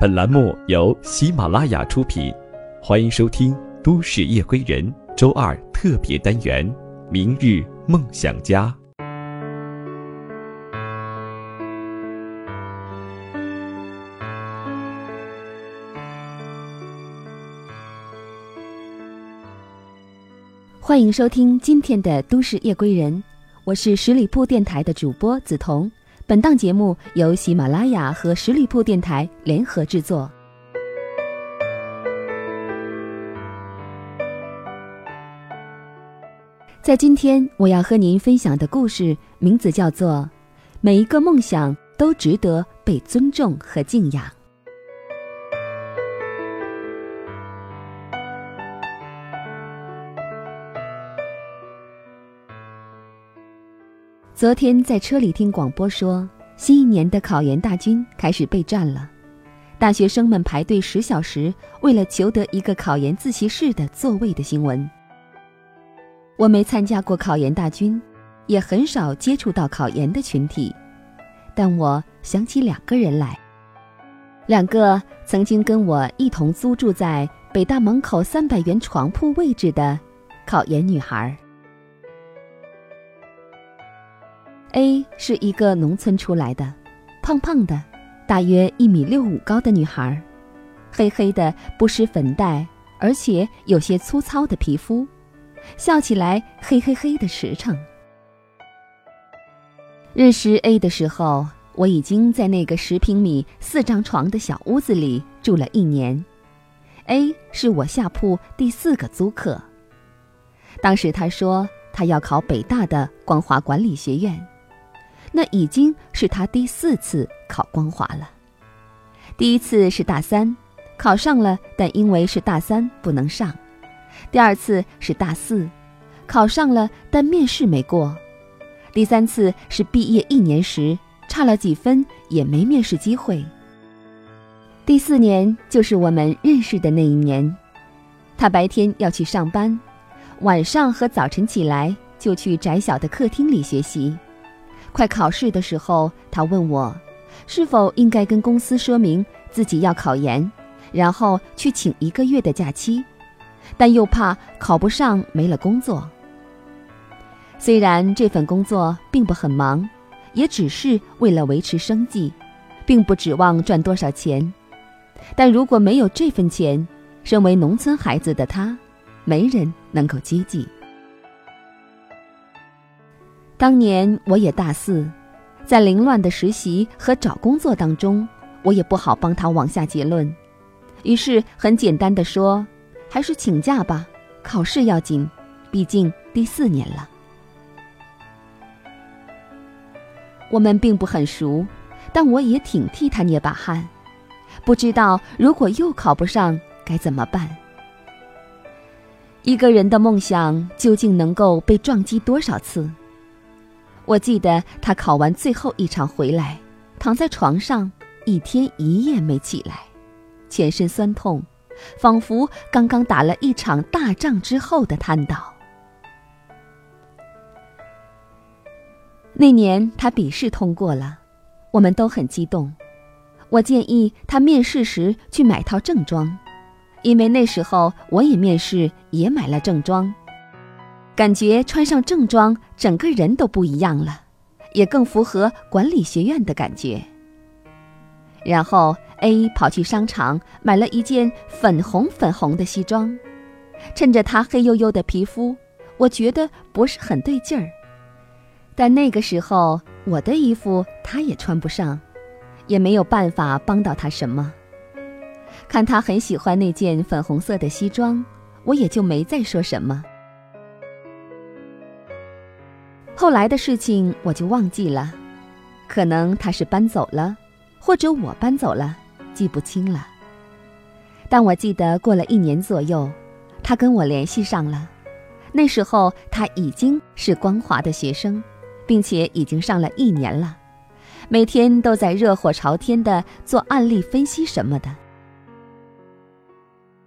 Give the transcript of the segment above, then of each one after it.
本栏目由喜马拉雅出品，欢迎收听《都市夜归人》周二特别单元《明日梦想家》。欢迎收听今天的《都市夜归人》，我是十里铺电台的主播梓潼。本档节目由喜马拉雅和十里铺电台联合制作。在今天，我要和您分享的故事名字叫做《每一个梦想都值得被尊重和敬仰》。昨天在车里听广播说，新一年的考研大军开始备战了，大学生们排队十小时，为了求得一个考研自习室的座位的新闻。我没参加过考研大军，也很少接触到考研的群体，但我想起两个人来，两个曾经跟我一同租住在北大门口三百元床铺位置的考研女孩。A 是一个农村出来的，胖胖的，大约一米六五高的女孩，黑黑的不施粉黛，而且有些粗糙的皮肤，笑起来嘿嘿嘿的实诚。认识 A 的时候，我已经在那个十平米四张床的小屋子里住了一年，A 是我下铺第四个租客。当时他说他要考北大的光华管理学院。那已经是他第四次考光华了。第一次是大三，考上了，但因为是大三不能上；第二次是大四，考上了，但面试没过；第三次是毕业一年时，差了几分也没面试机会。第四年就是我们认识的那一年，他白天要去上班，晚上和早晨起来就去窄小的客厅里学习。快考试的时候，他问我，是否应该跟公司说明自己要考研，然后去请一个月的假期，但又怕考不上没了工作。虽然这份工作并不很忙，也只是为了维持生计，并不指望赚多少钱，但如果没有这份钱，身为农村孩子的他，没人能够接济。当年我也大四，在凌乱的实习和找工作当中，我也不好帮他往下结论，于是很简单的说，还是请假吧，考试要紧，毕竟第四年了。我们并不很熟，但我也挺替他捏把汗，不知道如果又考不上该怎么办。一个人的梦想究竟能够被撞击多少次？我记得他考完最后一场回来，躺在床上一天一夜没起来，全身酸痛，仿佛刚刚打了一场大仗之后的瘫倒。那年他笔试通过了，我们都很激动。我建议他面试时去买套正装，因为那时候我也面试也买了正装。感觉穿上正装，整个人都不一样了，也更符合管理学院的感觉。然后 A 跑去商场买了一件粉红粉红的西装，趁着他黑黝黝的皮肤，我觉得不是很对劲儿。但那个时候我的衣服他也穿不上，也没有办法帮到他什么。看他很喜欢那件粉红色的西装，我也就没再说什么。后来的事情我就忘记了，可能他是搬走了，或者我搬走了，记不清了。但我记得过了一年左右，他跟我联系上了。那时候他已经是光华的学生，并且已经上了一年了，每天都在热火朝天的做案例分析什么的。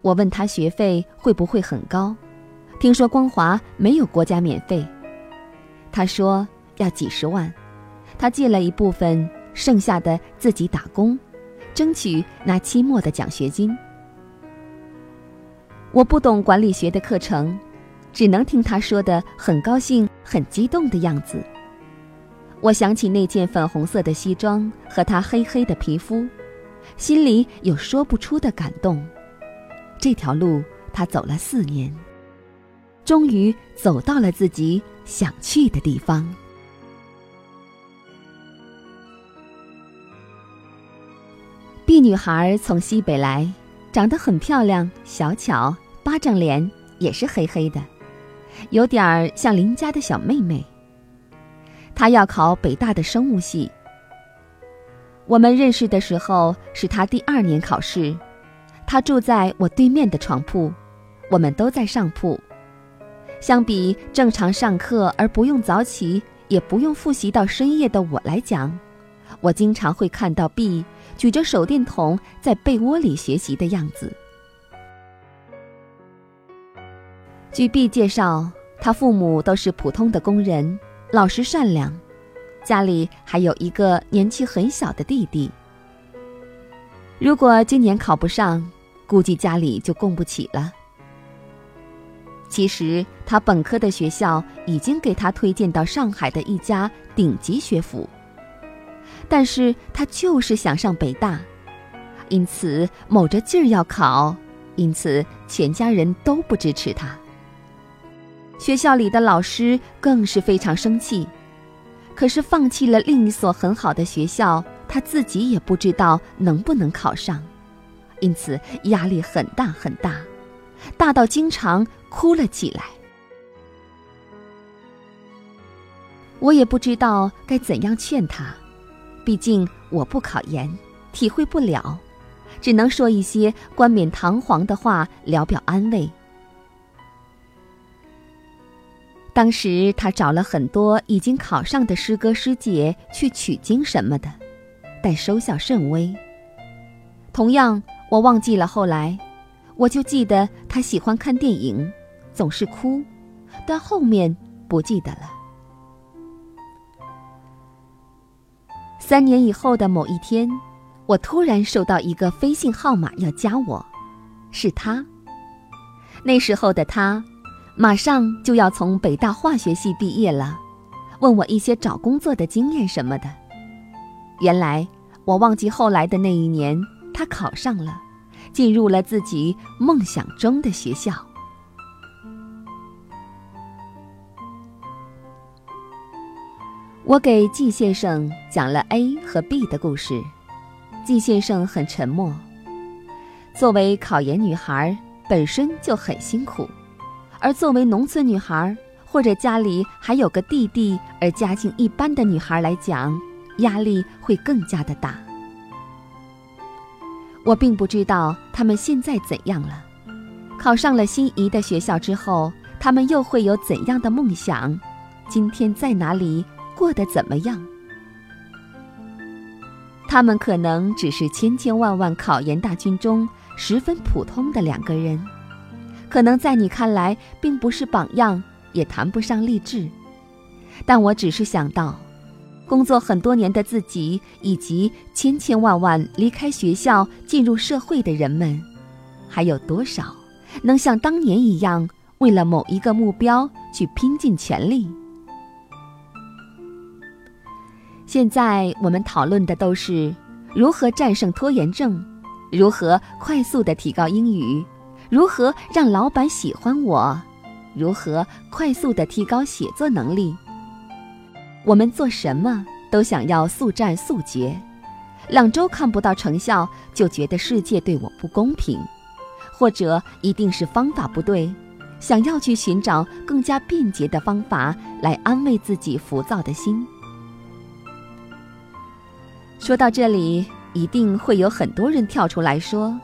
我问他学费会不会很高，听说光华没有国家免费。他说要几十万，他借了一部分，剩下的自己打工，争取拿期末的奖学金。我不懂管理学的课程，只能听他说的很高兴、很激动的样子。我想起那件粉红色的西装和他黑黑的皮肤，心里有说不出的感动。这条路他走了四年，终于走到了自己想去的地方。B 女孩从西北来，长得很漂亮，小巧，巴掌脸，也是黑黑的，有点儿像邻家的小妹妹。她要考北大的生物系。我们认识的时候是她第二年考试，她住在我对面的床铺，我们都在上铺。相比正常上课而不用早起，也不用复习到深夜的我来讲，我经常会看到 B 举着手电筒在被窝里学习的样子。据 B 介绍，他父母都是普通的工人。老实善良，家里还有一个年纪很小的弟弟。如果今年考不上，估计家里就供不起了。其实他本科的学校已经给他推荐到上海的一家顶级学府，但是他就是想上北大，因此卯着劲儿要考，因此全家人都不支持他。学校里的老师更是非常生气，可是放弃了另一所很好的学校，他自己也不知道能不能考上，因此压力很大很大，大到经常哭了起来。我也不知道该怎样劝他，毕竟我不考研，体会不了，只能说一些冠冕堂皇的话，聊表安慰。当时他找了很多已经考上的师哥师姐去取经什么的，但收效甚微。同样，我忘记了后来，我就记得他喜欢看电影，总是哭，但后面不记得了。三年以后的某一天，我突然收到一个飞信号码要加我，是他。那时候的他。马上就要从北大化学系毕业了，问我一些找工作的经验什么的。原来我忘记后来的那一年，他考上了，进入了自己梦想中的学校。我给季先生讲了 A 和 B 的故事，季先生很沉默。作为考研女孩，本身就很辛苦。而作为农村女孩，或者家里还有个弟弟而家境一般的女孩来讲，压力会更加的大。我并不知道他们现在怎样了，考上了心仪的学校之后，他们又会有怎样的梦想？今天在哪里过得怎么样？他们可能只是千千万万考研大军中十分普通的两个人。可能在你看来并不是榜样，也谈不上励志，但我只是想到，工作很多年的自己，以及千千万万离开学校进入社会的人们，还有多少能像当年一样，为了某一个目标去拼尽全力？现在我们讨论的都是如何战胜拖延症，如何快速的提高英语。如何让老板喜欢我？如何快速的提高写作能力？我们做什么都想要速战速决，两周看不到成效就觉得世界对我不公平，或者一定是方法不对，想要去寻找更加便捷的方法来安慰自己浮躁的心。说到这里，一定会有很多人跳出来说。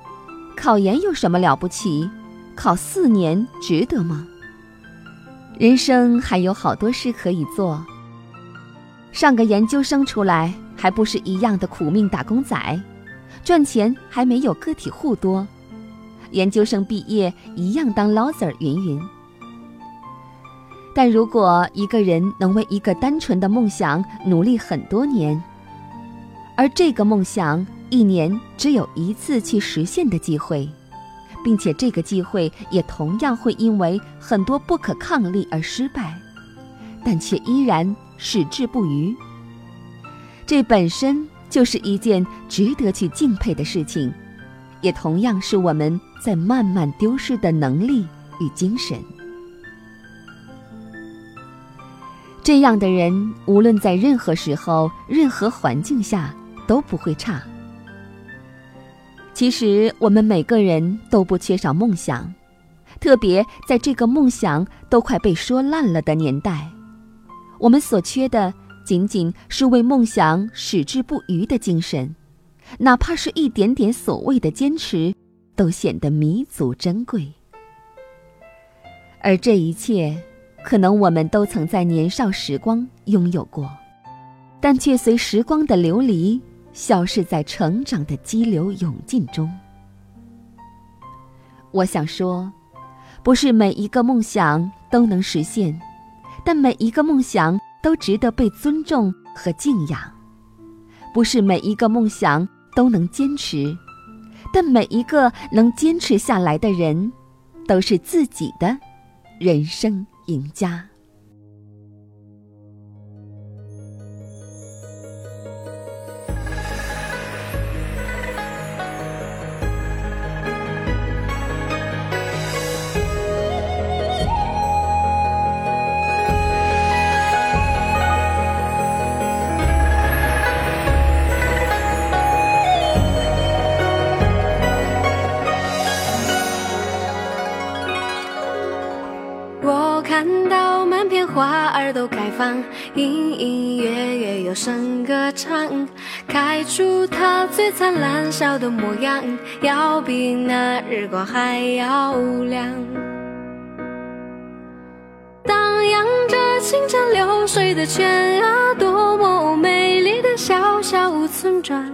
考研有什么了不起？考四年值得吗？人生还有好多事可以做。上个研究生出来，还不是一样的苦命打工仔，赚钱还没有个体户多。研究生毕业一样当 loser，云云。但如果一个人能为一个单纯的梦想努力很多年，而这个梦想一年只有一次去实现的机会，并且这个机会也同样会因为很多不可抗力而失败，但却依然矢志不渝。这本身就是一件值得去敬佩的事情，也同样是我们在慢慢丢失的能力与精神。这样的人，无论在任何时候、任何环境下都不会差。其实，我们每个人都不缺少梦想，特别在这个梦想都快被说烂了的年代，我们所缺的仅仅是为梦想矢志不渝的精神，哪怕是一点点所谓的坚持，都显得弥足珍贵。而这一切。可能我们都曾在年少时光拥有过，但却随时光的流离，消逝在成长的激流勇进中。我想说，不是每一个梦想都能实现，但每一个梦想都值得被尊重和敬仰；不是每一个梦想都能坚持，但每一个能坚持下来的人，都是自己的人生。赢家。灿烂笑的模样，要比那日光还要亮。荡漾着清澈流水的泉啊，多么美丽的小小村庄。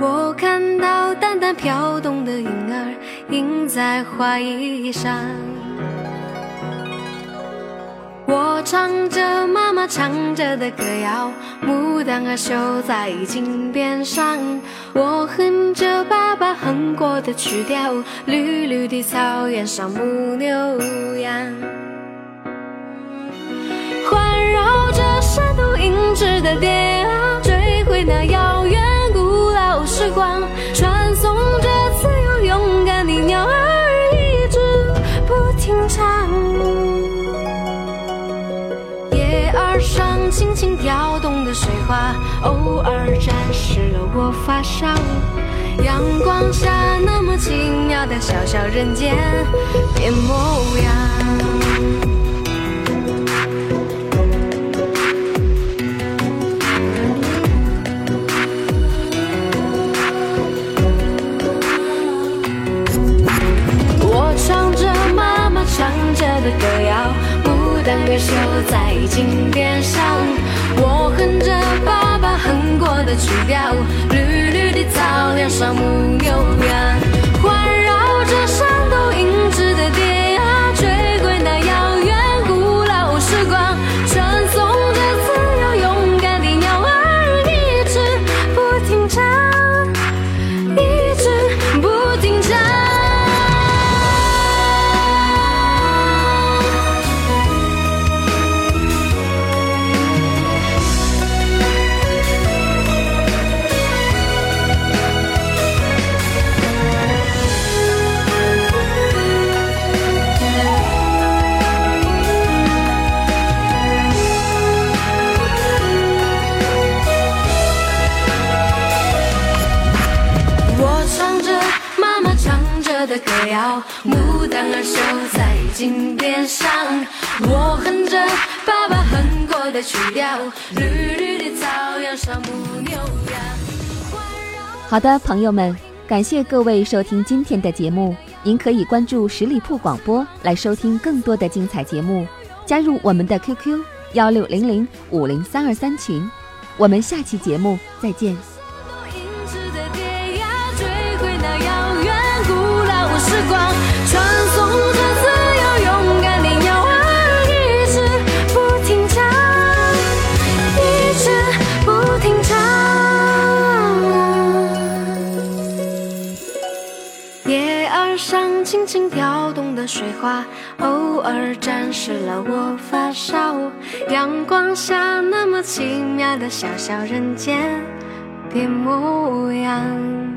我看到淡淡飘动的云儿，映在花衣上。我唱着妈妈唱着的歌谣，牡丹儿绣在襟边上。我哼着爸爸哼过的曲调，绿绿的草原上牧牛羊，环绕着山头银枝的蝶偶尔沾湿了我发梢。阳光下那么奇妙的小小人间变模样。我唱着妈妈唱着的歌谣。牡丹儿绣在襟边上，我哼着爸我的曲调，绿绿的草原上牧牛。在襟边上，我哼着爸爸哼过的曲调，绿绿的草原上牧牛羊。好的，朋友们，感谢各位收听今天的节目。您可以关注十里铺广播来收听更多的精彩节目，加入我们的 QQ 幺六零零五零三二三群。我们下期节目再见。轻轻跳动的水花，偶尔沾湿了我发梢。阳光下那么奇妙的小小人间的模样。